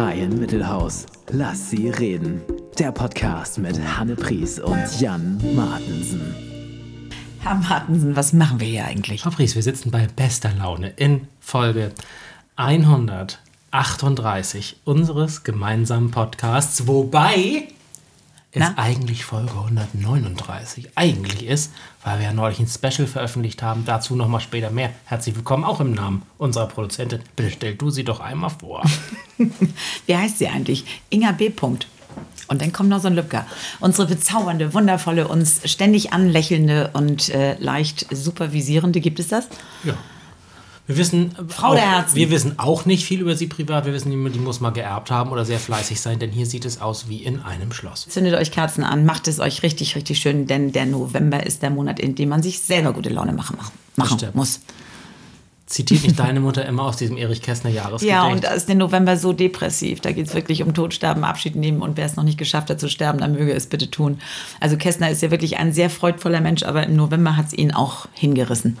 Freien Mittelhaus. Lass sie reden. Der Podcast mit Hanne Pries und Jan Martensen. Herr Martensen, was machen wir hier eigentlich? Fabrice, wir sitzen bei bester Laune in Folge 138 unseres gemeinsamen Podcasts, wobei es Na? eigentlich Folge 139 eigentlich ist, weil wir ja neulich ein Special veröffentlicht haben. Dazu nochmal später mehr. Herzlich willkommen auch im Namen unserer Produzentin. Bitte stell du sie doch einmal vor. Wie heißt sie eigentlich? Inga B. Punkt. Und dann kommt noch so ein Lübcker. Unsere bezaubernde, wundervolle, uns ständig anlächelnde und äh, leicht supervisierende, gibt es das? Ja. Wir wissen, Frau auch, der Herzen. wir wissen auch nicht viel über sie privat. Wir wissen, die muss mal geerbt haben oder sehr fleißig sein, denn hier sieht es aus wie in einem Schloss. Zündet euch Kerzen an, macht es euch richtig, richtig schön, denn der November ist der Monat, in dem man sich selber gute Laune machen, machen, muss. Zitiert nicht deine Mutter immer aus diesem Erich Kästner Jahresgedicht? Ja, und da ist der November so depressiv. Da geht es wirklich um Tod, Sterben, Abschied nehmen. Und wer es noch nicht geschafft hat zu sterben, dann möge es bitte tun. Also Kästner ist ja wirklich ein sehr freudvoller Mensch, aber im November hat es ihn auch hingerissen.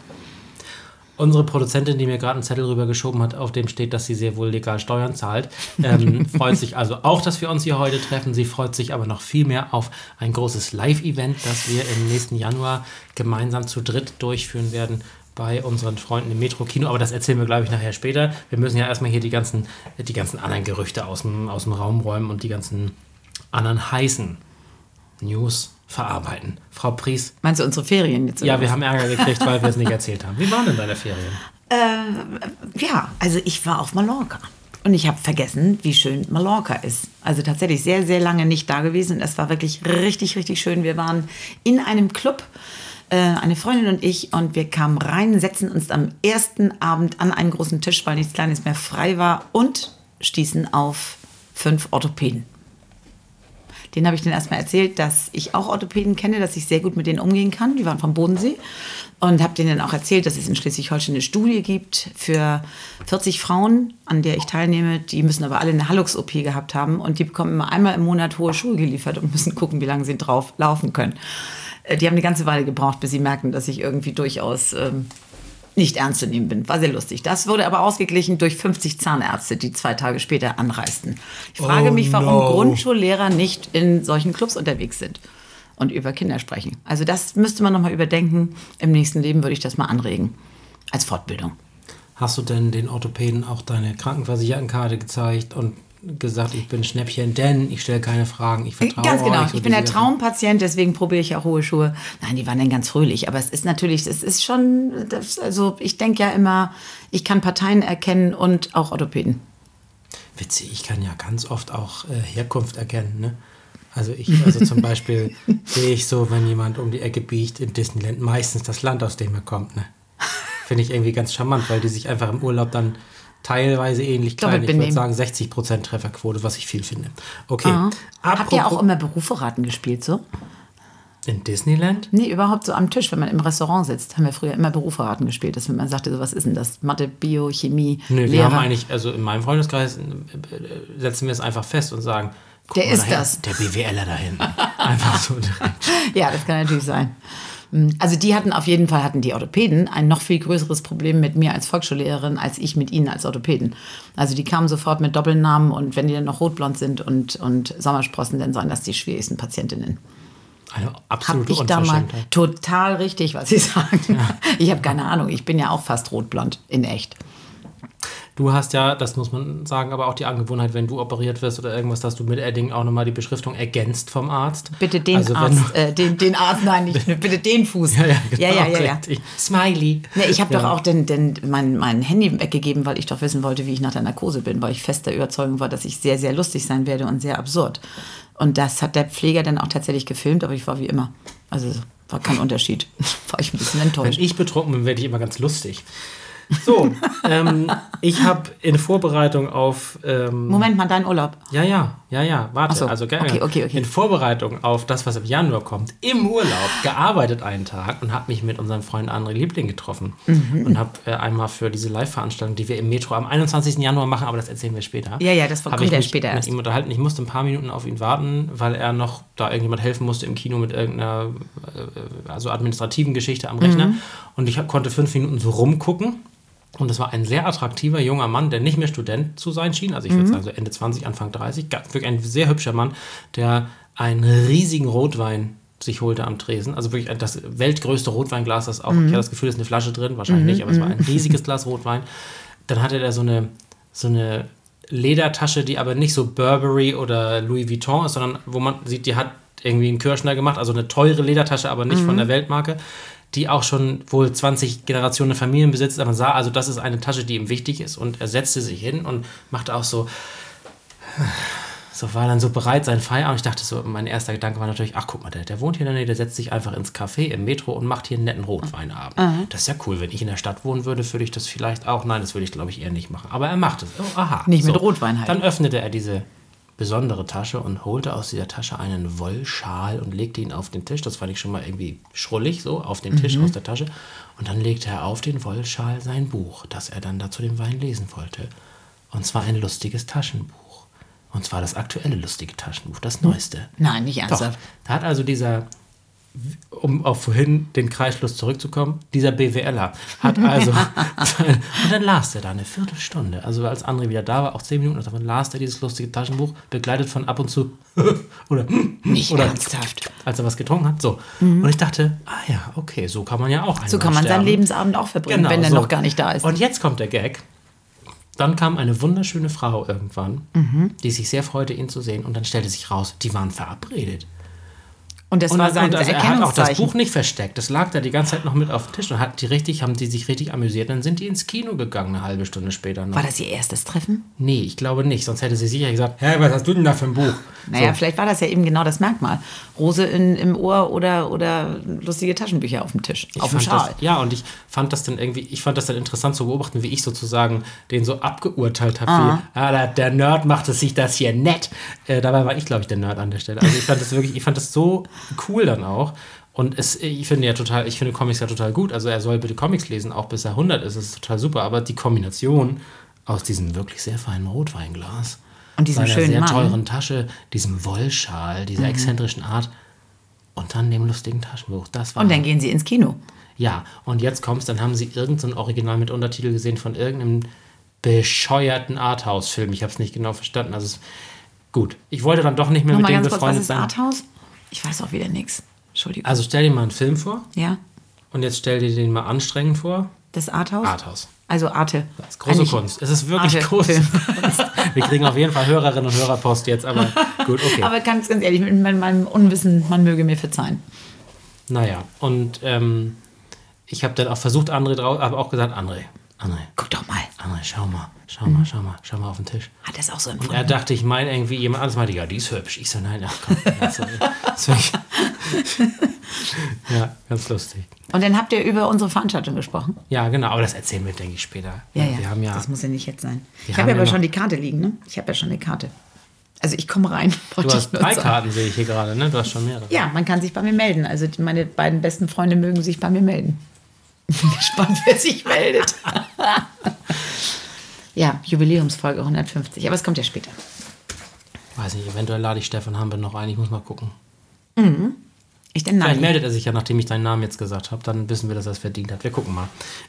Unsere Produzentin, die mir gerade einen Zettel rübergeschoben hat, auf dem steht, dass sie sehr wohl legal Steuern zahlt, ähm, freut sich also auch, dass wir uns hier heute treffen. Sie freut sich aber noch viel mehr auf ein großes Live-Event, das wir im nächsten Januar gemeinsam zu dritt durchführen werden bei unseren Freunden im Metro-Kino. Aber das erzählen wir, glaube ich, nachher später. Wir müssen ja erstmal hier die ganzen, die ganzen anderen Gerüchte aus dem, aus dem Raum räumen und die ganzen anderen heißen News verarbeiten. Frau Pries, Meinst du unsere Ferien jetzt? ja, wir was? haben Ärger gekriegt, weil wir es nicht erzählt haben. Wie waren denn deine Ferien? Ja, also ich war auf Mallorca. Und ich habe vergessen, wie schön Mallorca ist. Also tatsächlich sehr, sehr lange nicht da gewesen. Es war wirklich richtig, richtig schön. Wir waren in einem Club, äh, eine Freundin und ich, und wir kamen rein, setzten uns am ersten Abend an einen großen Tisch, weil nichts Kleines mehr frei war, und stießen auf fünf Orthopäden. Den habe ich dann erstmal erzählt, dass ich auch Orthopäden kenne, dass ich sehr gut mit denen umgehen kann. Die waren vom Bodensee. Und habe denen dann auch erzählt, dass es in Schleswig-Holstein eine Studie gibt für 40 Frauen, an der ich teilnehme. Die müssen aber alle eine Hallux-OP gehabt haben. Und die bekommen immer einmal im Monat hohe Schuhe geliefert und müssen gucken, wie lange sie drauf laufen können. Äh, Die haben eine ganze Weile gebraucht, bis sie merken, dass ich irgendwie durchaus ähm, nicht ernst zu nehmen bin. War sehr lustig. Das wurde aber ausgeglichen durch 50 Zahnärzte, die zwei Tage später anreisten. Ich frage Oh mich, warum no. Grundschullehrer nicht in solchen Clubs unterwegs sind und über Kinder sprechen. Also das müsste man nochmal überdenken. Im nächsten Leben würde ich das mal anregen. Als Fortbildung. Hast du denn den Orthopäden auch deine Krankenversichertenkarte gezeigt und gesagt, ich bin Schnäppchen, denn ich stelle keine Fragen, ich vertraue Ganz genau. euch. Ich bin der Traum. Traumpatient, deswegen probiere ich auch hohe Schuhe. Nein, die waren dann ganz fröhlich. Aber es ist natürlich, es ist schon, das, also ich denke ja immer, ich kann Parteien erkennen und auch Orthopäden. Witzig, ich kann ja ganz oft auch äh, Herkunft erkennen, ne? Also ich, also zum Beispiel sehe ich so, wenn jemand um die Ecke biegt in Disneyland, meistens das Land, aus dem er kommt, ne? Finde ich irgendwie ganz charmant, weil die sich einfach im Urlaub dann teilweise ähnlich klein, ich würde sagen 60% Trefferquote, was ich viel finde. Okay, Habt ihr auch immer Beruferaten gespielt so? in Disneyland? Nee, überhaupt so am Tisch, wenn man im Restaurant sitzt, haben wir früher immer Beruferaten gespielt, dass man sagte, so was ist denn das? Mathe, Bio, Chemie, Nö, wir Lehrer. haben eigentlich, also in meinem Freundeskreis äh, setzen wir es einfach fest und sagen, guck Der mal ist dahin, das. Der BWLer da hinten. Einfach so direkt. Ja, das kann natürlich sein. Mm, Also die hatten auf jeden Fall, hatten die Orthopäden ein noch viel größeres Problem mit mir als Volksschullehrerin, als ich mit ihnen als Orthopäden. Also die kamen sofort mit Doppelnamen und wenn die dann noch rotblond sind und, und Sommersprossen, dann seien das die schwierigsten Patientinnen. Eine Hab absolute ich da mal total richtig, was Sie sagen. Ich habe keine Ahnung, ich bin ja auch fast rotblond, in echt. Du hast ja, das muss man sagen, aber auch die Angewohnheit, wenn du operiert wirst oder irgendwas, dass du mit Edding auch nochmal die Beschriftung ergänzt vom Arzt. Bitte den Also wenn Arzt, äh, den, den Arzt, nein, nicht, bitte den Fuß. Ja, ja, genau, ja, ja, ja, ja. Smiley. Ne, ich habe Ja. doch auch den, den, mein, mein Handy weggegeben, weil ich doch wissen wollte, wie ich nach der Narkose bin, weil ich fest der Überzeugung war, dass ich sehr, sehr lustig sein werde und sehr absurd. Und das hat der Pfleger dann auch tatsächlich gefilmt, aber ich war wie immer. Also war kein Unterschied. War ich ein bisschen Wenn enttäuscht. ich betrunken bin, werde ich immer ganz lustig. So, ähm, ich habe in Vorbereitung auf ähm, Moment mal, dein Urlaub. Ja, ja, ja, ja, warte. So, Also gerne. okay, okay, okay. In Vorbereitung auf das, was im Januar kommt, im Urlaub gearbeitet einen Tag und habe mich mit unserem Freund André Liebling getroffen Mhm. und habe äh, einmal für diese Live-Veranstaltung, die wir im Metro am 21. Januar machen, aber das erzählen wir später. Ja, ja, das kommt ich ja später mit erst. ihm unterhalten. Ich musste ein paar Minuten auf ihn warten, weil er noch da irgendjemand helfen musste im Kino mit irgendeiner äh, also administrativen Geschichte am Rechner. Mhm. Und ich hab, konnte fünf Minuten so rumgucken Und das war ein sehr attraktiver junger Mann, der nicht mehr Student zu sein schien. Also ich würde sagen so Ende 20, Anfang 30. Ga- Wirklich ein sehr hübscher Mann, der einen riesigen Rotwein sich holte am Tresen. Also wirklich das weltgrößte Rotweinglas, das auch, ich habe das Gefühl, da ist eine Flasche drin, wahrscheinlich nicht, aber es war ein riesiges Glas Rotwein. Dann hatte er so eine, so eine Ledertasche, die aber nicht so Burberry oder Louis Vuitton ist, sondern wo man sieht, die hat irgendwie einen Kirschner gemacht, also eine teure Ledertasche, aber nicht von der Weltmarke, die auch schon wohl 20 Generationen Familien besitzt. Aber man sah, also das ist eine Tasche, die ihm wichtig ist. Und er setzte sich hin und machte auch so, so war dann so bereit, sein Feierabend. Ich dachte so, mein erster Gedanke war natürlich, ach guck mal, der, der wohnt hier in der Nähe, der setzt sich einfach ins Café im Metro und macht hier einen netten Rotweinabend. Das ist ja cool. Wenn ich in der Stadt wohnen würde, würde ich das vielleicht auch. Nein, das würde ich glaube ich eher nicht machen. Aber er macht es. Oh, aha. Nicht mit Rotwein halt. Dann öffnete er diese besondere Tasche und holte aus dieser Tasche einen Wollschal und legte ihn auf den Tisch. Das fand ich schon mal irgendwie schrullig, so auf den Tisch aus der Tasche. Und dann legte er auf den Wollschal sein Buch, das er dann da zu dem Wein lesen wollte. Und zwar ein lustiges Taschenbuch. Und zwar das aktuelle lustige Taschenbuch, das neueste. Nein, nicht Doch, ernsthaft. da hat also dieser, um auf vorhin den Kreisschluss zurückzukommen, dieser BWLer hat also, und dann las er da eine Viertelstunde, also als André wieder da war, auch zehn Minuten, dann las er dieses lustige Taschenbuch, begleitet von ab und zu, oder, Nicht oder ernsthaft. als er was getrunken hat, so. Und ich dachte, ah ja, okay, so kann man ja auch So kann man seinen sterben. Lebensabend auch verbringen, Genau, wenn er so. noch gar nicht da ist. Und jetzt kommt der Gag. Dann kam eine wunderschöne Frau irgendwann, Mhm. die sich sehr freute, ihn zu sehen. Und dann stellte sich raus, die waren verabredet. Und das Und, war sein und also er hat auch das. Buch nicht versteckt. Das lag da die ganze Zeit noch mit auf dem Tisch. Und hat die richtig, haben die sich richtig amüsiert. Dann sind die ins Kino gegangen, eine halbe Stunde später noch. War das ihr erstes Treffen? Nee, ich glaube nicht. Sonst hätte sie sicher gesagt, hä, was hast du denn da für ein Buch? Naja, vielleicht war das ja eben genau das Merkmal. Rose in, im Ohr oder, oder lustige Taschenbücher auf dem Tisch, Ich auf dem Schal. Das, ja, und ich fand das dann irgendwie, ich fand das dann interessant zu beobachten, wie ich sozusagen den so abgeurteilt habe, wie, ah, der, der Nerd macht es sich das hier nett. Äh, dabei war ich, glaube ich, der Nerd an der Stelle. Also ich fand das wirklich, ich fand das so cool dann auch. Und es, ich finde ja total, ich finde Comics ja total gut. Also er soll bitte Comics lesen, auch bis er 100 ist, das ist total super. Aber die Kombination aus diesem wirklich sehr feinen Rotweinglas Und diesem seiner schönen sehr Mann. teuren Tasche, diesem Wollschal, dieser exzentrischen Art und dann dem lustigen Taschenbuch. Das war Und dann gehen sie ins Kino. ja, und jetzt kommt's, dann haben sie irgendein Original mit Untertitel gesehen von irgendeinem bescheuerten Arthouse-Film. Ich habe es nicht genau verstanden. Also gut, ich wollte dann doch nicht mehr mit Nochmal denen ganz kurz, was befreundet ist sein. Arthouse? Ich weiß auch wieder nichts. Entschuldigung. Also stell dir mal einen Film vor ja, und jetzt stell dir den mal anstrengend vor. das Arthouse? Arthouse. Also Arte. Das ist große Eigentlich- Kunst. Es ist wirklich Arte- große Film. Wir kriegen auf jeden Fall Hörerinnen und Hörerpost jetzt, aber gut, okay. Aber ganz, ganz ehrlich, mit meinem- Unwissen, man möge mir verzeihen. naja, und ähm, ich habe dann auch versucht, André drauf, aber auch gesagt, André, André, Guck doch mal. André, schau mal, schau mal, schau mal, schau mal auf den Tisch. Hat das auch so Er empfunden? dachte, ich meine irgendwie jemand anderes, meinte, ja, die ist hübsch. Ich so, nein, ach komm. Wirklich- ja, ganz lustig. Und dann habt ihr über unsere Veranstaltung gesprochen? Ja, genau, aber das erzählen wir, denke ich, später. Ja, ja. Wir haben ja, Das muss ja nicht jetzt sein. Ich habe ja aber schon die Karte liegen, ne? Ich habe ja schon eine Karte. Also ich komme rein. du hast drei sagen. Karten, sehe ich hier gerade, ne? Du hast schon mehrere. Ja, man kann sich bei mir melden. Also meine beiden besten Freunde mögen sich bei mir melden. Ich bin gespannt, wer sich meldet. ja, Jubiläumsfolge 150. Aber es kommt ja später. Weiß nicht, eventuell lade ich Stefan Hampe noch ein, ich muss mal gucken. Ich denn Vielleicht meldet er sich ja, nachdem ich deinen Namen jetzt gesagt habe, dann wissen wir, dass er es verdient hat. Wir gucken mal.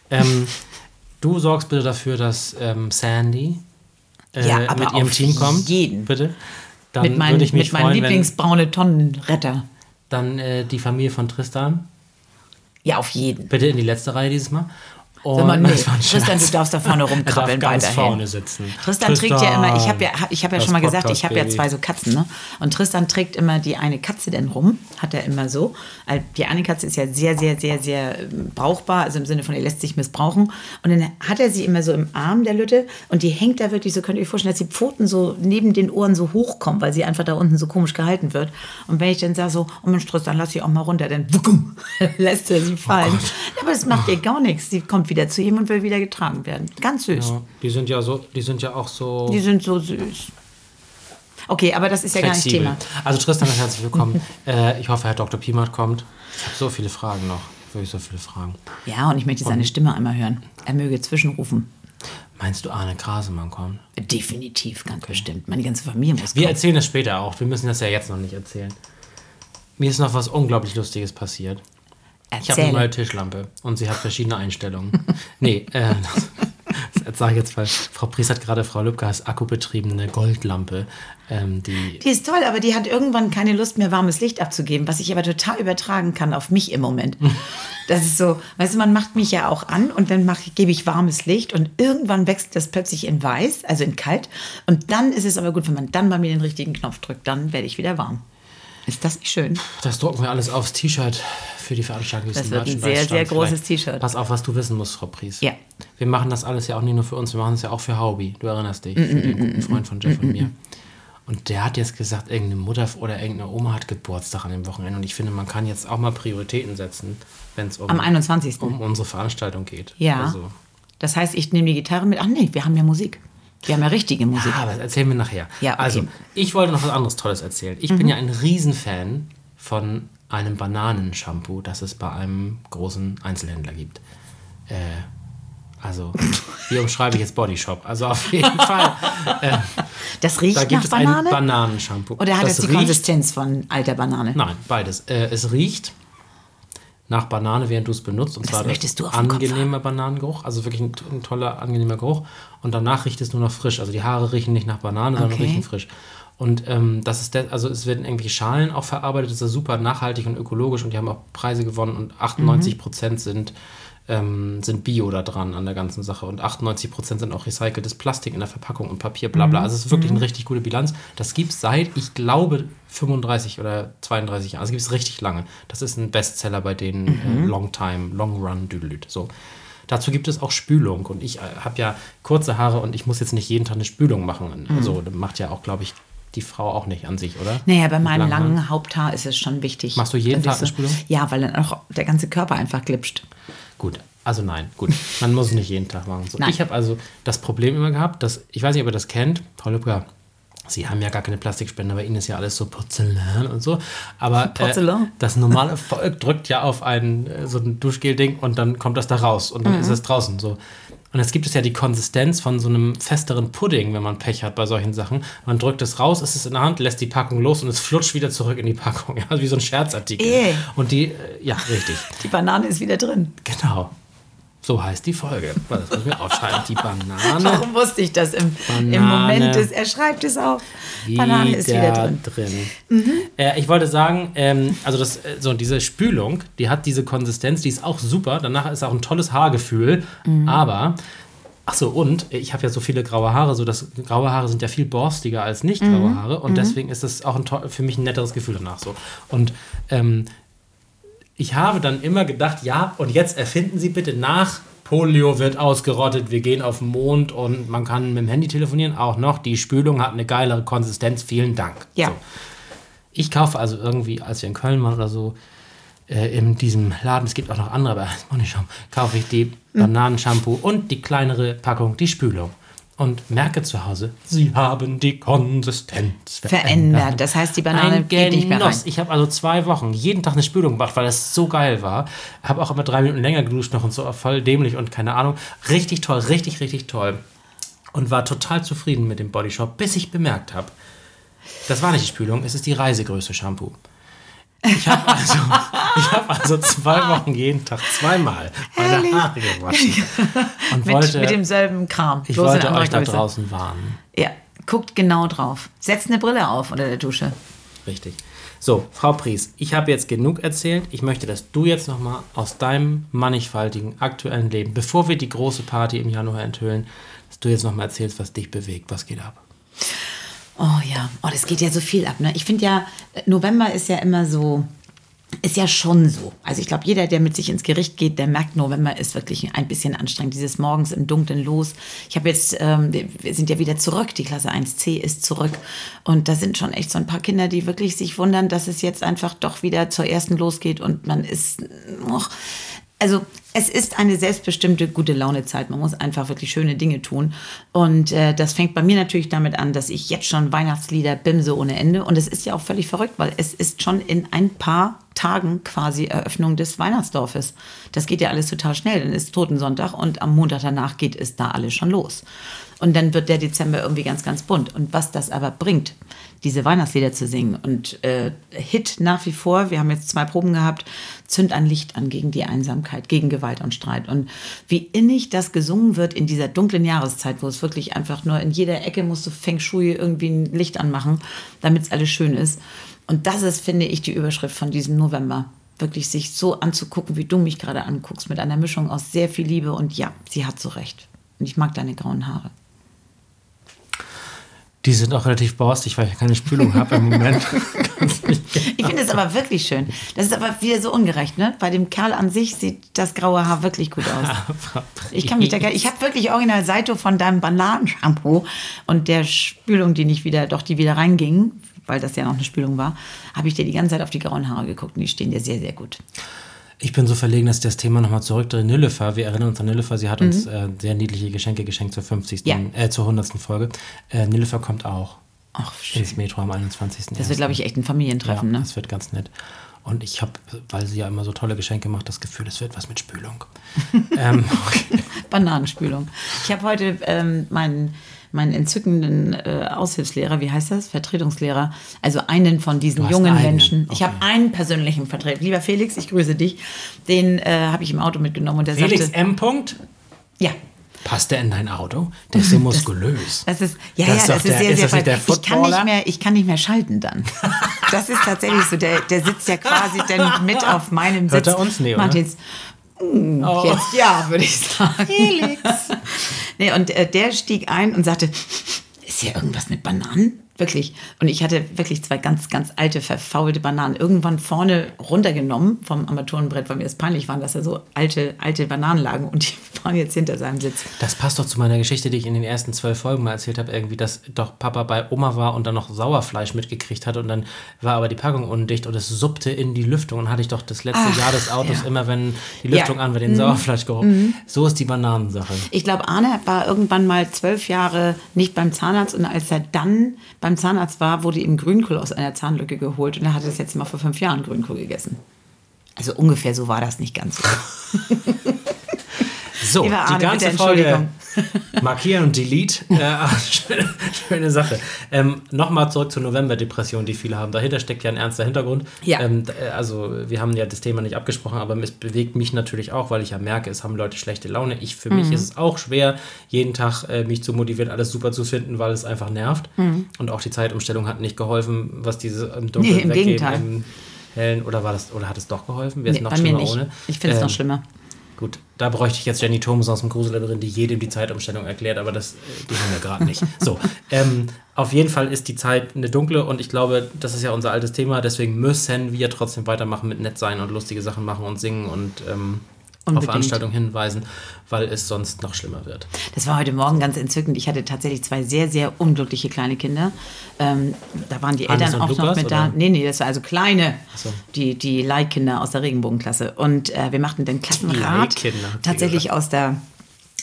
Ähm, du sorgst bitte dafür, dass ähm, Sandy äh, Ja, aber mit ihrem Team kommt. jeden. Bitte. Dann Mit, mein, würde ich mich mit meinem Lieblingsbraune Tonnenretter. dann äh, die Familie von Tristan Ja, auf jeden. bitte in die letzte Reihe dieses Mal. Und Sag mal, nee, Tristan, du darfst da vorne darf rumkrabbeln ganz weiterhin. vorne sitzen. Tristan, trägt ja immer, ich habe ja, ich hab ja schon mal gesagt, ich habe ja zwei so Katzen, ne? Und Tristan trägt immer die eine Katze denn rum, hat er immer so. Also Die eine Katze ist ja sehr, sehr, sehr, sehr ähm, brauchbar, also im Sinne von, er lässt sich missbrauchen. Und dann hat er sie immer so im Arm der Lütte und die hängt da wirklich, so könnt ihr euch vorstellen, dass die Pfoten so neben den Ohren so hochkommen, weil sie einfach da unten so komisch gehalten wird. Und wenn ich dann sage so, oh Mensch, Tristan, lass sie auch mal runter, dann wuckum, lässt er sie fallen. Aber das macht ihr gar nichts. Sie kommt wieder zu ihm und will wieder getragen werden. Ganz süß. Ja, die sind ja so, die sind ja auch so Die sind so süß. Okay, aber das ist ja gar nicht flexibel. Thema. Also Tristan ist herzlich willkommen. äh, ich hoffe, Herr Dr. Piemert kommt. Ich habe so viele Fragen noch. Wirklich so viele Fragen. Ja, und ich möchte seine Stimme einmal hören. Er möge zwischenrufen. Meinst du, Arne Krasemann kommt? Definitiv, ganz bestimmt. Meine ganze Familie muss Wir kommen. erzählen es später auch. Wir müssen das ja jetzt noch nicht erzählen. Mir ist noch was unglaublich Lustiges passiert. Ich habe eine neue Tischlampe und sie hat verschiedene Einstellungen. nee, äh, Jetzt sage ich jetzt, weil Frau Pries hat gerade Frau Lübkers akkubetriebene Goldlampe, ähm, die Die ist toll, aber die hat irgendwann keine Lust mehr, warmes Licht abzugeben, was ich aber total übertragen kann auf mich im Moment. Das ist so, weißt du, man macht mich ja auch an und dann mache, gebe ich warmes Licht und irgendwann wechselt das plötzlich in weiß, also in kalt. Und dann ist es aber gut, wenn man dann bei mir den richtigen Knopf drückt, dann werde ich wieder warm. Ist das nicht schön? Das drucken wir alles aufs T-Shirt für die Veranstaltung. Das wird ein sehr, sehr großes T-Shirt. Pass auf, was du wissen musst, Frau Pries. Ja. Wir machen das alles ja auch nicht nur für uns, wir machen es ja auch für Haubi. Du erinnerst dich, Mm, für den guten Freund von Jeff und mir. Und der hat jetzt gesagt, irgendeine Mutter oder irgendeine Oma hat Geburtstag an dem Wochenende. Und ich finde, man kann jetzt auch mal Prioritäten setzen, wenn es um, Am 21. um unsere Veranstaltung geht. Ja. Also, Das heißt, ich nehme die Gitarre mit. Ach nee, wir haben ja Musik. Wir haben ja richtige Musik. Ah, aber erzählen wir nachher. Ja, okay. Mhm. Also, ich wollte noch was anderes Tolles erzählen. Ich bin ja ein Riesenfan von einem Bananenshampoo, das es bei einem großen Einzelhändler gibt. Äh, also, hier umschreibe ich jetzt Bodyshop. Also auf jeden Fall. Äh, Das riecht da gibt nach es ein Banane? Bananenshampoo. Oder hat das es die riecht, Konsistenz von alter Banane? Nein, beides. Äh, es riecht nach Banane, während du es benutzt. Und Das zwar möchtest du auf angenehmer Bananengeruch. Also wirklich ein, ein toller, angenehmer Geruch. Und danach riecht es nur noch frisch. Also die Haare riechen nicht nach Banane, sondern Okay. riechen frisch. Und ähm, das ist der, also es werden irgendwelche Schalen auch verarbeitet, das ist super nachhaltig und ökologisch und die haben auch Preise gewonnen und 98 Prozent sind, ähm, sind Bio da dran an der ganzen Sache und 98 Prozent sind auch recyceltes Plastik in der Verpackung und Papier, bla bla. Also es ist wirklich eine richtig gute Bilanz. Das gibt es seit, ich glaube, 35 oder 32 Jahren. Also gibt es richtig lange. Das ist ein Bestseller bei denen, äh, Long Time, Long Run, Düdelüt. So. Dazu gibt es auch Spülung. Und ich äh, habe ja kurze Haare und ich muss jetzt nicht jeden Tag eine Spülung machen. Also das macht ja auch, glaube ich, die Frau auch nicht an sich, oder? Naja, bei meinem langen langen Haupthaar ist es schon wichtig. Machst du jeden Tag eine Spülung? Ja, weil dann auch der ganze Körper einfach glitscht. Gut, also nein, gut. Man muss es nicht jeden Tag machen. So, ich habe also das Problem immer gehabt, dass, ich weiß nicht, ob ihr das kennt, Frau Lübcker, Sie haben ja gar keine Plastikspender, bei Ihnen ist ja alles so Porzellan und so. Aber Porzellan? Äh, das normale Volk drückt ja auf ein äh, so ein Duschgel-Ding und dann kommt das da raus und dann Mhm. ist es draußen so. Und jetzt gibt es ja die Konsistenz von so einem festeren Pudding, wenn man Pech hat bei solchen Sachen. Man drückt es raus, ist es in der Hand, lässt die Packung los und es flutscht wieder zurück in die Packung. Ja, wie so ein Scherzartikel. Äh. Und die, äh, ja, richtig. Die Banane ist wieder drin. Genau. So heißt die Folge. Das müssen wir aufschreiben. Die Banane Warum wusste ich das im, im. Moment des, er schreibt es auf. Banane ist wieder drin. Mhm. Äh, ich wollte sagen, ähm, also das, äh, so diese Spülung, die hat diese Konsistenz, die ist auch super. Danach ist auch ein tolles Haargefühl. Mhm. Aber, ach so, und ich habe ja so viele graue Haare, so dass graue Haare sind ja viel borstiger als nicht graue Mhm. Haare. Und deswegen ist das auch ein, für mich ein netteres Gefühl danach so. Und ähm, ich habe dann immer gedacht, ja, und jetzt erfinden Sie bitte nach. Polio wird ausgerottet, wir gehen auf den Mond und man kann mit dem Handy telefonieren. Auch noch, die Spülung hat eine geilere Konsistenz. Vielen Dank. Ja. So. Ich kaufe also irgendwie, als wir in Köln waren oder so, äh, in diesem Laden, es gibt auch noch andere, aber das muss ich nicht schauen, kaufe ich die Bananenshampoo und die kleinere Packung, die Spülung. Und merke zu Hause, sie haben die Konsistenz Verändert. Das heißt, die Banane ein geht nicht mehr rein. Ich habe also zwei Wochen jeden Tag eine Spülung gemacht, weil das so geil war. Habe auch immer drei Minuten länger geduscht noch und so, voll dämlich und keine Ahnung. Richtig toll, richtig, richtig toll. Und war total zufrieden mit dem Bodyshop, bis ich bemerkt habe, das war nicht die Spülung, es ist die Reisegröße Shampoo. Ich habe also, ich hab also zwei Wochen jeden Tag zweimal meine Herrlich. Haare gewaschen. Und Mit, wollte, mit demselben Kram. ich wollte euch da Größe. draußen warnen. Ja, guckt genau drauf. Setzt eine Brille auf unter der Dusche. Richtig. So, Frau Pries, ich habe jetzt genug erzählt. Ich möchte, dass du jetzt nochmal aus deinem mannigfaltigen aktuellen Leben, bevor wir die große Party im Januar enthüllen, dass du jetzt nochmal erzählst, was dich bewegt. Was geht ab? Oh ja, oh, das geht ja so viel ab. Ne? Ich finde ja, November ist ja immer so, ist ja schon so. Also ich glaube, jeder, der mit sich ins Gericht geht, der merkt, November ist wirklich ein bisschen anstrengend. Dieses Morgens im Dunkeln los. Ich habe jetzt, ähm, wir sind ja wieder zurück, die Klasse 1c ist zurück. Und da sind schon echt so ein paar Kinder, die wirklich sich wundern, dass es jetzt einfach doch wieder zur ersten losgeht und man ist, och, also es ist eine selbstbestimmte gute Launezeit. Man muss einfach wirklich schöne Dinge tun. Und äh, das fängt bei mir natürlich damit an, dass ich jetzt schon Weihnachtslieder bimse ohne Ende. Und es ist ja auch völlig verrückt, weil es ist schon in ein paar Tagen quasi Eröffnung des Weihnachtsdorfes. Das geht ja alles total schnell. Dann ist Totensonntag und am Montag danach geht es da alles schon los. Und dann wird der Dezember irgendwie ganz, ganz bunt. Und was das aber bringt, diese Weihnachtslieder zu singen und äh, Hit nach wie vor, wir haben jetzt zwei Proben gehabt, zünd ein Licht an gegen die Einsamkeit, gegen Gewalt. Und Streit. Und wie innig das gesungen wird in dieser dunklen Jahreszeit, wo es wirklich einfach nur in jeder Ecke musst du Feng Shui irgendwie ein Licht anmachen, damit es alles schön ist. Und das ist, finde ich, die Überschrift von diesem November. Wirklich sich so anzugucken, wie du mich gerade anguckst, mit einer Mischung aus sehr viel Liebe und ja, sie hat so recht. Und ich mag deine grauen Haare. Die sind auch relativ borstig, weil ich keine Spülung habe im Moment. ich finde es aber wirklich schön. Das ist aber wieder so ungerecht, ne? Bei dem Kerl an sich sieht das graue Haar wirklich gut aus. ich kann mich da ich habe wirklich original Saito von deinem Bananenshampoo und der Spülung, die nicht wieder, doch die wieder reinging, weil das ja noch eine Spülung war, habe ich dir die ganze Zeit auf die grauen Haare geguckt und die stehen dir sehr, sehr gut. Ich bin so verlegen, dass ich das Thema nochmal zurückdrehe. Nilüfer, wir erinnern uns an Nilüfer, sie hat mhm. uns äh, sehr niedliche Geschenke geschenkt zur 50. Ja. Äh, zur 100. Folge. Äh, Nilüfer kommt auch. Ach, schön. Ins Metro am 21. Das wird, glaube ich, echt ein Familientreffen, ja, ne? Das wird ganz nett. Und ich habe, weil sie ja immer so tolle Geschenke macht, das Gefühl, es wird was mit Spülung. ähm, okay. Bananenspülung. Ich habe heute ähm, meinen meinen entzückenden äh, Aushilfslehrer, wie heißt das? Vertretungslehrer. Also einen von diesen jungen einen. Menschen. Okay. Ich habe einen persönlichen Vertreter. Lieber Felix, ich grüße dich. Den äh, habe ich im Auto mitgenommen und der Felix sagte. M. -Punkt? Ja. Passt der in dein Auto? Der ist so muskulös. Das, das ist, ja, das ja, das ist, der, sehr, sehr ist der ich kann, nicht mehr, ich kann nicht mehr schalten dann. Das ist tatsächlich so. Der, der sitzt ja quasi dann mit auf meinem Sitz. Hört er uns? Nee, Martins, oh. Jetzt ja, würde ich sagen. Felix. nee, und äh, der stieg ein und sagte, ist hier irgendwas mit Bananen? Wirklich. Und ich hatte wirklich zwei ganz, ganz alte, verfaulte Bananen irgendwann vorne runtergenommen vom Armaturenbrett, weil mir das peinlich war, dass da so alte, alte Bananen lagen und die waren jetzt hinter seinem Sitz. Das passt doch zu meiner Geschichte, die ich in den ersten zwölf Folgen mal erzählt habe, irgendwie, dass doch Papa bei Oma war und dann noch Sauerfleisch mitgekriegt hat und dann war aber die Packung undicht und es suppte in die Lüftung und hatte ich doch das letzte Ach, Jahr des Autos ja. immer, wenn die Lüftung ja. an war, den mhm. Sauerfleischgeruch. Mhm. So ist die Bananensache. Ich glaube, Arne war irgendwann mal zwölf Jahre nicht beim Zahnarzt und als er dann beim beim Zahnarzt war, wurde ihm Grünkohl aus einer Zahnlücke geholt und er hatte das jetzt mal vor fünf Jahren Grünkohl gegessen. Also ungefähr so war das nicht ganz so. So, Arne, die ganze Folge markieren und delete. Äh, schöne, schöne, Sache. Ähm, Nochmal zurück zur November-Depression, die viele haben. Dahinter steckt ja ein ernster Hintergrund. Ja. Ähm, äh, also, wir haben ja das Thema nicht abgesprochen, aber es bewegt mich natürlich auch, weil ich ja merke, es haben Leute schlechte Laune. Ich, für mhm. mich ist es auch schwer, jeden Tag äh, mich zu motivieren, alles super zu finden, weil es einfach nervt. Mhm. Und auch die Zeitumstellung hat nicht geholfen, was diese im Dunkeln nee, im weggeben. Gegenteil. Im Hellen, oder war das, oder hat es doch geholfen? Wäre es nee, noch schlimmer ohne? Ich finde es ähm, noch schlimmer. Gut, da bräuchte ich jetzt Jenny Thomas aus dem Gruselabyrint, die jedem die Zeitumstellung erklärt, aber das, äh, die haben wir gerade nicht. So, ähm, auf jeden Fall ist die Zeit eine dunkle und ich glaube, das ist ja unser altes Thema, deswegen müssen wir trotzdem weitermachen mit nett sein und lustige Sachen machen und singen und ähm, Unbedingt. auf Veranstaltungen hinweisen, weil es sonst noch schlimmer wird. Das war heute Morgen ganz entzückend. Ich hatte tatsächlich zwei sehr, sehr unglückliche kleine Kinder. Ähm, da waren die Hannes Eltern auch Lukas, noch mit oder? da. Nee, nee, das war also kleine, so. die, die Leihkinder aus der Regenbogenklasse. Und äh, wir machten den Klassenrat tatsächlich aus der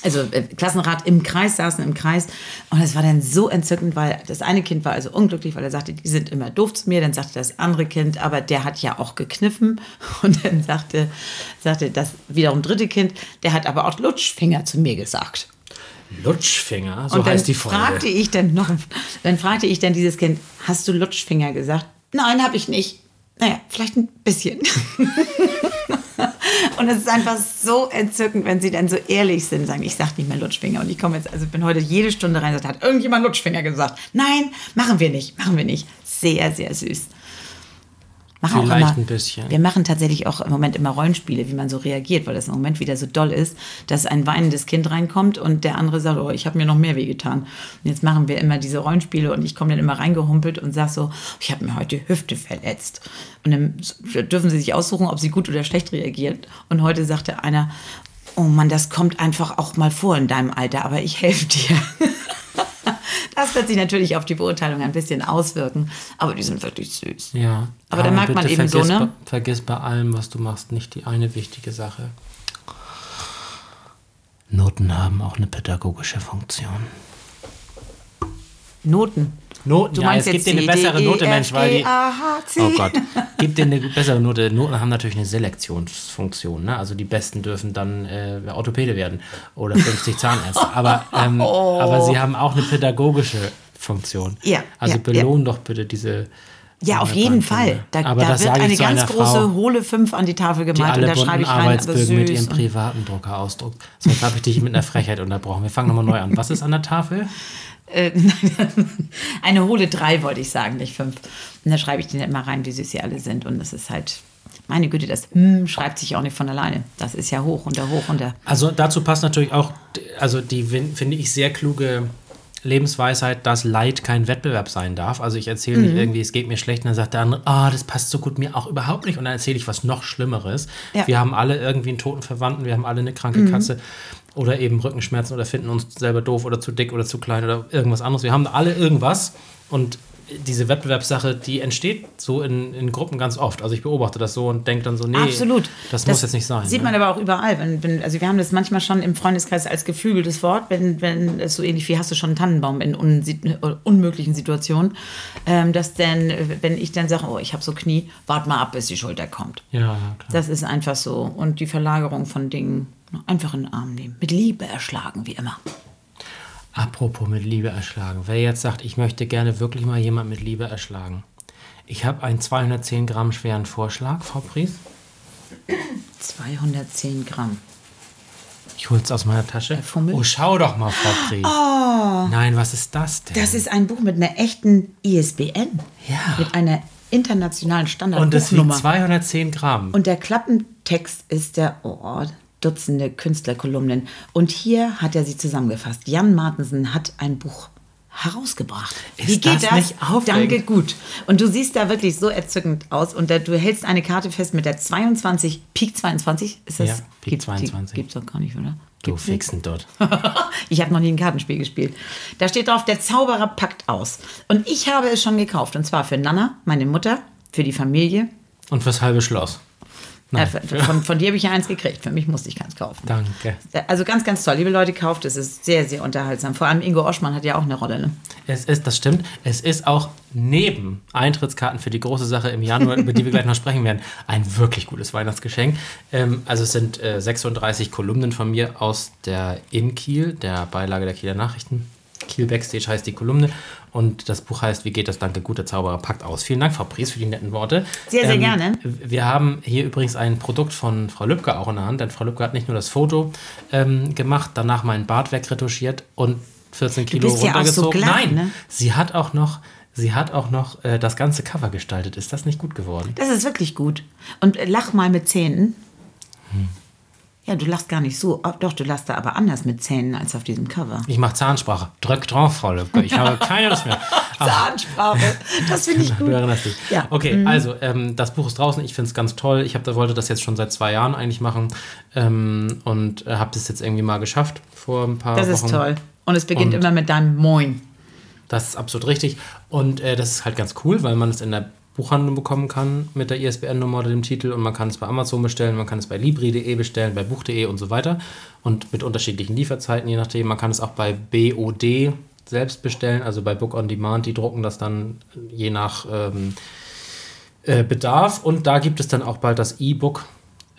also äh, Klassenrat im Kreis, saßen im Kreis. Und es war dann so entzückend, weil das eine Kind war also unglücklich, weil er sagte, die sind immer doof zu mir. Dann sagte das andere Kind, aber der hat ja auch gekniffen. Und dann sagte, sagte das wiederum dritte Kind, der hat aber auch Lutschfinger zu mir gesagt. Lutschfinger, so heißt die Folge. Fragte ich dann noch, dann fragte ich dann dieses Kind, hast du Lutschfinger gesagt? Nein, habe ich nicht. Naja, vielleicht ein bisschen. Und es ist einfach so entzückend, wenn sie dann so ehrlich sind, sagen, ich sage nicht mehr Lutschfinger. Und ich komme jetzt, also bin heute jede Stunde rein sagt, hat irgendjemand Lutschfinger gesagt? Nein, machen wir nicht, machen wir nicht. Sehr, sehr süß. Machen Vielleicht immer, ein bisschen. Wir machen tatsächlich auch im Moment immer Rollenspiele, wie man so reagiert, weil das im Moment wieder so doll ist, dass ein weinendes Kind reinkommt und der andere sagt, oh, ich habe mir noch mehr wehgetan. Und jetzt machen wir immer diese Rollenspiele und ich komme dann immer reingehumpelt und sage so, ich habe mir heute die Hüfte verletzt. Und dann dürfen sie sich aussuchen, ob sie gut oder schlecht reagiert. Und heute sagte einer, oh Mann, das kommt einfach auch mal vor in deinem Alter, aber ich helfe dir. Das wird sich natürlich auf die Beurteilung ein bisschen auswirken, aber die sind wirklich süß. Ja. Aber da merkt man eben so, ne? vergiss bei allem, was du machst, nicht die eine wichtige Sache. Noten haben auch eine pädagogische Funktion. Noten? Noten, du ja, es gibt dir eine bessere Note, Mensch, weil die. Oh Gott, gibt dir eine bessere Note. Noten haben natürlich eine Selektionsfunktion. Ne? Also die Besten dürfen dann äh, Orthopäde werden oder 50 Zahnärzte. Aber, ähm, oh. aber sie haben auch eine pädagogische Funktion. Ja. Also ja, belohn ja. doch bitte diese Ja, auf Eine jeden. Fall. Da, Aber da das wird eine ganz große Frau, hohle 5 an die Tafel Die gemalt und alle da schreibe ich rein, Arbeitsbögen mit süß. ihrem und- privaten Drucker ausdruckt. So, jetzt habe ich dich mit einer Frechheit unterbrochen. Wir fangen nochmal neu an. Was ist an der Tafel? Äh, eine hohle 3 wollte ich sagen, nicht 5. Und da schreibe ich denen immer rein, wie süß sie alle sind. Und das ist halt, meine Güte, das hm schreibt sich auch nicht von alleine. Das ist ja hoch und der hoch und der. Also dazu passt natürlich auch, also die finde ich sehr kluge Lebensweisheit, dass Leid kein Wettbewerb sein darf. Also ich erzähle Mhm. nicht irgendwie, es geht mir schlecht, und dann sagt der andere, ah, das passt so gut mir auch überhaupt nicht. Und dann erzähle ich was noch Schlimmeres. Ja. Mhm. Wir haben alle irgendwie einen toten Verwandten, wir haben alle eine kranke Katze oder eben Rückenschmerzen oder finden uns selber doof oder zu dick oder zu klein oder irgendwas anderes. Wir haben alle irgendwas und diese Wettbewerbssache, die entsteht so in, in Gruppen ganz oft. Also ich beobachte das so und denke dann so, nee, Absolut. das, muss jetzt nicht sein. Sieht ne? man aber auch überall. Wenn, wenn, also wir haben das manchmal schon im Freundeskreis als geflügeltes Wort, wenn, wenn es so ähnlich wie hast du schon einen Tannenbaum in un, unmöglichen Situationen, ähm, dass dann, äh, wenn ich dann sage, oh, ich habe so Knie, wart mal ab, bis die Schulter kommt. Ja, ja, klar. Das ist einfach so. Und die Verlagerung von Dingen einfach in den Arm nehmen. Mit Liebe erschlagen, wie immer. Apropos mit Liebe erschlagen. Wer jetzt sagt, ich möchte gerne wirklich mal jemand mit Liebe erschlagen. Ich habe einen 210 Gramm schweren Vorschlag, Frau Pries. 210 Gramm. Ich hol's aus meiner Tasche. Fummel? Oh, schau doch mal, Frau Pries. Nein, was ist das denn? Das ist ein Buch mit einer echten ISBN. Ja. Mit einer internationalen Und es wiegt Standardbuchnummer. 210 Gramm. Und der Klappentext ist der oh, Dutzende Künstlerkolumnen. Und hier hat er sie zusammengefasst. Jan Martensen hat ein Buch herausgebracht. Ist Wie geht das das? Danke, gut. Und du siehst da wirklich so entzückend aus. Und da, du hältst eine Karte fest mit der 22, Peak 22. Ist das? Ja, Peak Gibt- 22. Gibt's doch gar nicht, oder? du Gibt's nicht? Fixen dort. ich habe noch nie ein Kartenspiel gespielt. Da steht drauf, der Zauberer packt aus. Und ich habe es schon gekauft. Und zwar für Nana, meine Mutter, für die Familie. Und fürs halbe Schloss. Äh, von, von dir habe ich ja eins gekriegt. Für mich musste ich keins kaufen. Danke. Also ganz, ganz toll. Liebe Leute, kauft es. Es ist sehr, sehr unterhaltsam. Vor allem Ingo Oschmann hat ja auch eine Rolle. Ne? Es ist, das stimmt, es ist auch neben Eintrittskarten für die große Sache im Januar, über die wir gleich noch sprechen werden, ein wirklich gutes Weihnachtsgeschenk. Ähm, also es sind äh, 36 Kolumnen von mir aus der In Kiel, der Beilage der Kieler Nachrichten. Kiel Backstage heißt die Kolumne und das Buch heißt Wie geht das? Danke, guter Zauberer packt aus. Vielen Dank, Frau Pries, für die netten Worte. Ähm, Sehr, sehr gerne. Wir haben hier übrigens ein Produkt von Frau Lübcke auch in der Hand, denn Frau Lübcke hat nicht nur das Foto ähm, gemacht, danach meinen Bart wegretuschiert und 14 Kilo bist ja so runtergezogen. Nein, ne? sie hat auch noch, sie hat auch noch äh, das ganze Cover gestaltet. Ist das nicht gut geworden? Das ist wirklich gut. Und äh, lach mal mit Zähnen. Ja, du lachst gar nicht so. Oh, doch, du lachst da aber anders mit Zähnen als auf diesem Cover. Ich mache Zahnsprache. Drück drauf, Frau Lübcke. Ich habe keine Lust mehr. Ach, Zahnsprache. Das finde ich Du gut. erinnerst dich. Ja. Okay, also ähm, das Buch ist draußen. Ich finde es ganz toll. Ich hab, da wollte das jetzt schon seit zwei Jahren eigentlich machen ähm, und äh, habe das jetzt irgendwie mal geschafft vor ein paar Das Wochen. ist toll. Und es beginnt Und- immer mit deinem Moin. Das ist absolut richtig. Und äh, das ist halt ganz cool, weil man es in der Buchhandlung bekommen kann mit der ISBN-Nummer oder dem Titel. Und man kann es bei Amazon bestellen, man kann es bei Libri.de bestellen, bei Buch.de und so weiter. Und mit unterschiedlichen Lieferzeiten, je nachdem. Man kann es auch bei BOD selbst bestellen, also bei Book on Demand, die drucken das dann je nach ähm, äh, Bedarf. Und da gibt es dann auch bald das E-Book,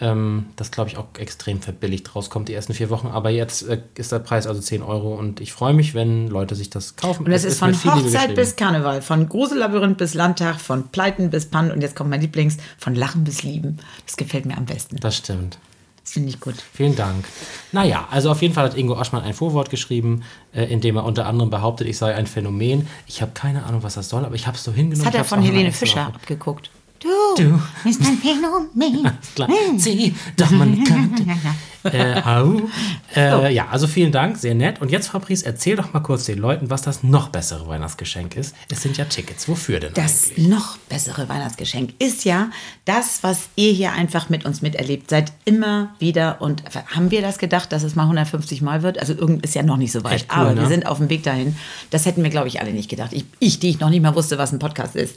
ähm, das glaube ich auch extrem verbilligt rauskommt, die ersten vier Wochen, aber jetzt äh, ist der Preis also 10 Euro und ich freue mich, wenn Leute sich das kaufen. Und es ist von Hochzeit bis Karneval, von Grusellabyrinth bis Landtag, von Pleiten bis Pannen und jetzt kommt mein Lieblings, von Lachen bis Lieben. Das gefällt mir am besten. Das stimmt. Das finde ich gut. Vielen Dank. Naja, also auf jeden Fall hat Ingo Oschmann ein Vorwort geschrieben, äh, in dem er unter anderem behauptet, ich sei ein Phänomen. Ich habe keine Ahnung, was das soll, aber ich habe es so hingenommen. Das hat ich er von Helene Fischer abgeguckt. Du, Du. bist ein Phänomen. Klar. Sieh, doch man könnte. äh, au. Äh, ja, also vielen Dank, sehr nett. Und jetzt, Fabrice, erzähl doch mal kurz den Leuten, was das noch bessere Weihnachtsgeschenk ist. Es sind ja Tickets. Wofür denn Das eigentlich? noch bessere Weihnachtsgeschenk ist ja das, was ihr hier einfach mit uns miterlebt seid. Immer wieder. Und haben wir das gedacht, dass es mal 150 Mal wird? Also irgend ist ja noch nicht so weit. Cool, aber ne? wir sind auf dem Weg dahin. Das hätten wir, glaube ich, alle nicht gedacht. Ich, ich, die ich noch nicht mal wusste, was ein Podcast ist.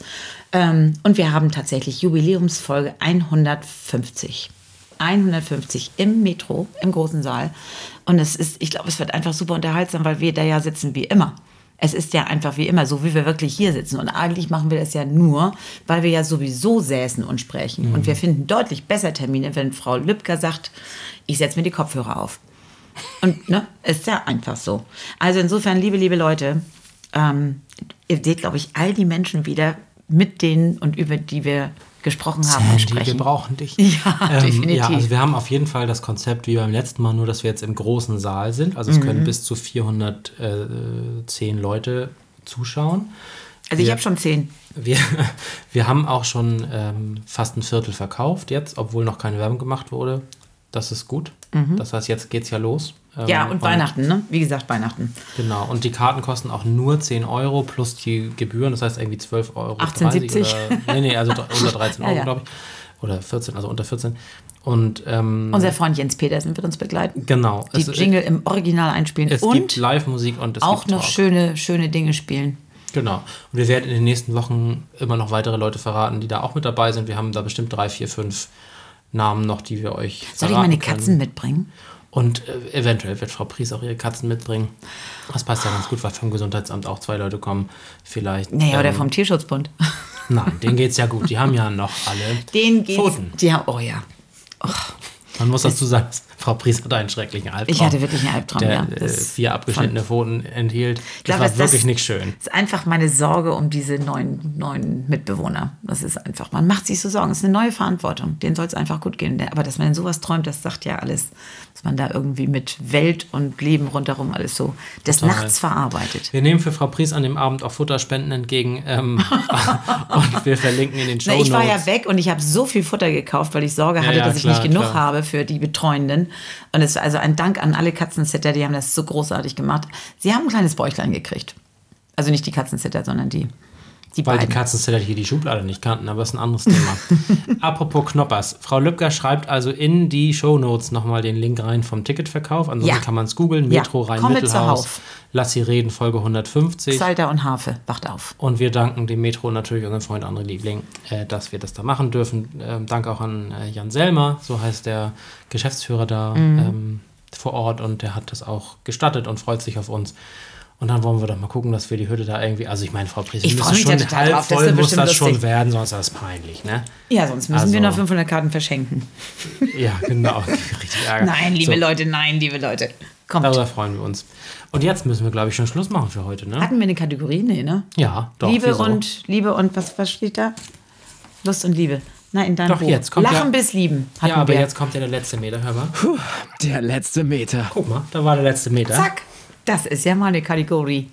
Ähm, und wir haben tatsächlich Jubiläumsfolge 150. 150 im Metro, im großen Saal. Und es ist, ich glaube, es wird einfach super unterhaltsam, weil wir da ja sitzen wie immer. Es ist ja einfach wie immer, so wie wir wirklich hier sitzen. Und eigentlich machen wir das ja nur, weil wir ja sowieso säßen und sprechen. Und wir finden deutlich besser Termine, wenn Frau Lübcker sagt, ich setze mir die Kopfhörer auf. Und ne, ist ja einfach so. Also insofern, liebe, liebe Leute, ähm, ihr seht, glaube ich, all die Menschen wieder, mit denen und über die wir gesprochen haben und Sandy, wir sprechen. brauchen dich. Ja, definitiv. Ja, also wir haben auf jeden Fall das Konzept wie beim letzten Mal, nur dass wir jetzt im großen Saal sind. Also es Mhm. können bis zu 410 Leute zuschauen. Also ich wir- habe schon zehn. Wir, wir haben auch schon ähm, fast ein Viertel verkauft jetzt, obwohl noch keine Werbung gemacht wurde. Das ist gut. Das heißt, jetzt geht's ja los. Ähm, Mhm. Ja, und Weihnachten, ne? Wie gesagt, Weihnachten. Genau, und die Karten kosten auch nur 10 Euro plus die Gebühren, das heißt irgendwie 12 Euro. 18,70. Oder, nee, nee, also unter 13 Ja, Euro, ja. glaube ich. Oder 14, also unter 14. Und ähm, Unser Freund Jens Petersen wird uns begleiten. genau, Die es, Jingle im Original einspielen es und gibt Live-Musik und es auch noch schöne, schöne Dinge spielen. Genau. Und wir werden in den nächsten Wochen immer noch weitere Leute verraten, die da auch mit dabei sind. Wir haben da bestimmt drei, vier, fünf Namen noch, die wir euch Soll ich meine können. Katzen mitbringen? Und äh, eventuell wird Frau Pries auch ihre Katzen mitbringen. Das passt ja ganz gut, weil vom Gesundheitsamt auch zwei Leute kommen. Vielleicht. Nee, oder ähm, vom Tierschutzbund. Nein, denen geht's ja gut. Die haben ja noch alle Den geht's. Pfoten. Die haben, oh ja. Man muss dazu sagen, Frau Pries hatte einen schrecklichen Albtraum. Ich hatte wirklich einen Albtraum, der ja. äh, Das vier abgeschnittene Pfoten enthielt. Das glaube, war dass wirklich das- nicht schön. Das ist einfach meine Sorge um diese neuen, neuen Mitbewohner. Das ist einfach, man macht sich so Sorgen. Es ist eine neue Verantwortung. Denen soll es einfach gut gehen. Aber dass man in sowas träumt, das sagt ja alles, dass man da irgendwie mit Welt und Leben rundherum alles so des Total. Nachts verarbeitet. Wir nehmen für Frau Pries an dem Abend auch Futterspenden entgegen ähm, und wir verlinken in den Show Notes. ich war ja weg und ich habe so viel Futter gekauft, weil ich Sorge hatte, ja, dass ich klar, nicht genug klar. habe für die Betreuenden. Und es also ein Dank an alle Katzensitter, die haben das so großartig gemacht. Sie haben ein kleines Bäuchlein gekriegt. Also nicht die Katzensitter, sondern die, die Weil die beiden. Katzenzeller hier die Schublade nicht kannten, aber das ist ein anderes Thema. Apropos Knoppers. Frau Lübcker schreibt also in die Shownotes nochmal den Link rein vom Ticketverkauf. Ansonsten Ja. kann man es googeln. Ja. Metro Komme Rhein-Mittelhaus. Lass sie reden, Folge 150. Salter und Harfe, wacht auf. Und wir danken dem Metro und natürlich unserem Freund André Liebling, äh, dass wir das da machen dürfen. Ähm, danke auch an äh, Jan Selmer, so heißt der Geschäftsführer da Mhm. ähm, vor Ort und der hat das auch gestattet und freut sich auf uns. Und dann wollen wir doch mal gucken, dass wir die Hütte da irgendwie, also ich meine, Frau Pries, Ich wir freu müssen mich ja schon total halb drauf, das voll wird muss das schon lustig. werden, sonst ist das peinlich, ne? Ja, sonst müssen Also- wir noch 500 Karten verschenken. Ja, genau. Richtig Ärger. Nein, liebe so, Leute, nein, liebe Leute. Kommt. Darüber freuen wir uns. Und jetzt müssen wir, glaube ich, schon Schluss machen für heute, ne? Hatten wir eine Kategorie? Nee, ne? Ja, doch. Liebe wieso? und Liebe und was, was steht da? Lust und Liebe. Nein, in deinem Doch, Buch. jetzt kommt Lachen ja- bis Lieben. Ja, aber wir. jetzt kommt ja der letzte Meter, hör mal. Der letzte Meter. Guck mal, da war der letzte Meter. Zack. Das ist ja mal eine Kategorie.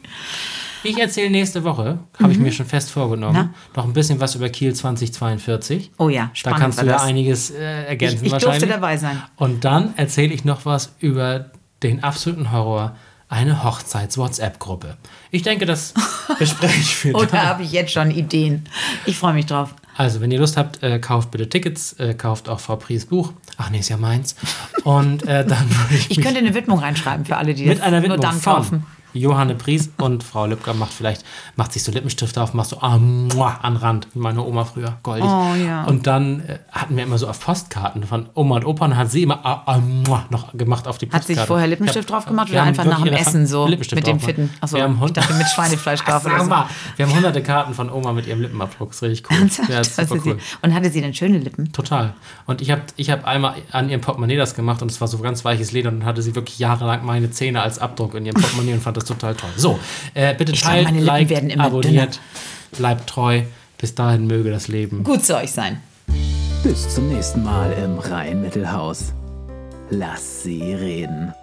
Ich erzähle nächste Woche, habe ich mir schon fest vorgenommen, Mhm. Na? noch ein bisschen was über Kiel 2042. Oh ja, Da spannend kannst du ja das. einiges äh, ergänzen Ich- ich durfte wahrscheinlich. dabei sein. Und dann erzähle ich noch was über den absoluten Horror, eine Hochzeits-WhatsApp-Gruppe. Ich denke, das bespreche ich für Oh, dann. da habe ich jetzt schon Ideen. Ich freue mich drauf. Also, wenn ihr Lust habt, äh, kauft bitte Tickets, äh, kauft auch Frau Pries Buch. Ach nee, ist ja meins. Und äh, dann würde ich, Ich könnte eine Widmung reinschreiben für alle, die mit das einer nur Widmung dann von kaufen. Johanne Pries und Frau Lübcker macht vielleicht, macht sich so Lippenstifte auf, macht so ah, muah, an Rand, wie meine Oma früher, goldig. Oh, ja. Und dann äh, hatten wir immer so auf Postkarten von Oma und Opa und hat sie immer ah, ah, muah, noch gemacht auf die Hat Postkarte. sich vorher Lippenstift hab- drauf gemacht oder einfach nach dem Essen so Lippenstift mit dem Fitten? Achso, wir haben ich dachte mit Schweinefleisch drauf oder so. wir haben hunderte Karten von Oma mit ihrem Lippenabdruck, das ist richtig cool. Ja, ist super cool. Und hatte sie denn schöne Lippen? Total. Und ich habe ich hab einmal an ihrem Portemonnaie das gemacht und es war so ganz weiches Leder und dann hatte sie wirklich jahrelang meine Zähne als Abdruck in ihrem Portemonnaie und fand das total toll. So, äh, bitte Ich glaub, teilt, meine Lippen liked, werden immer abonniert, bleibt treu. Bis dahin möge das Leben. Gut zu euch sein. Bis zum nächsten Mal im Rhein-Mittelhaus. Lass sie reden.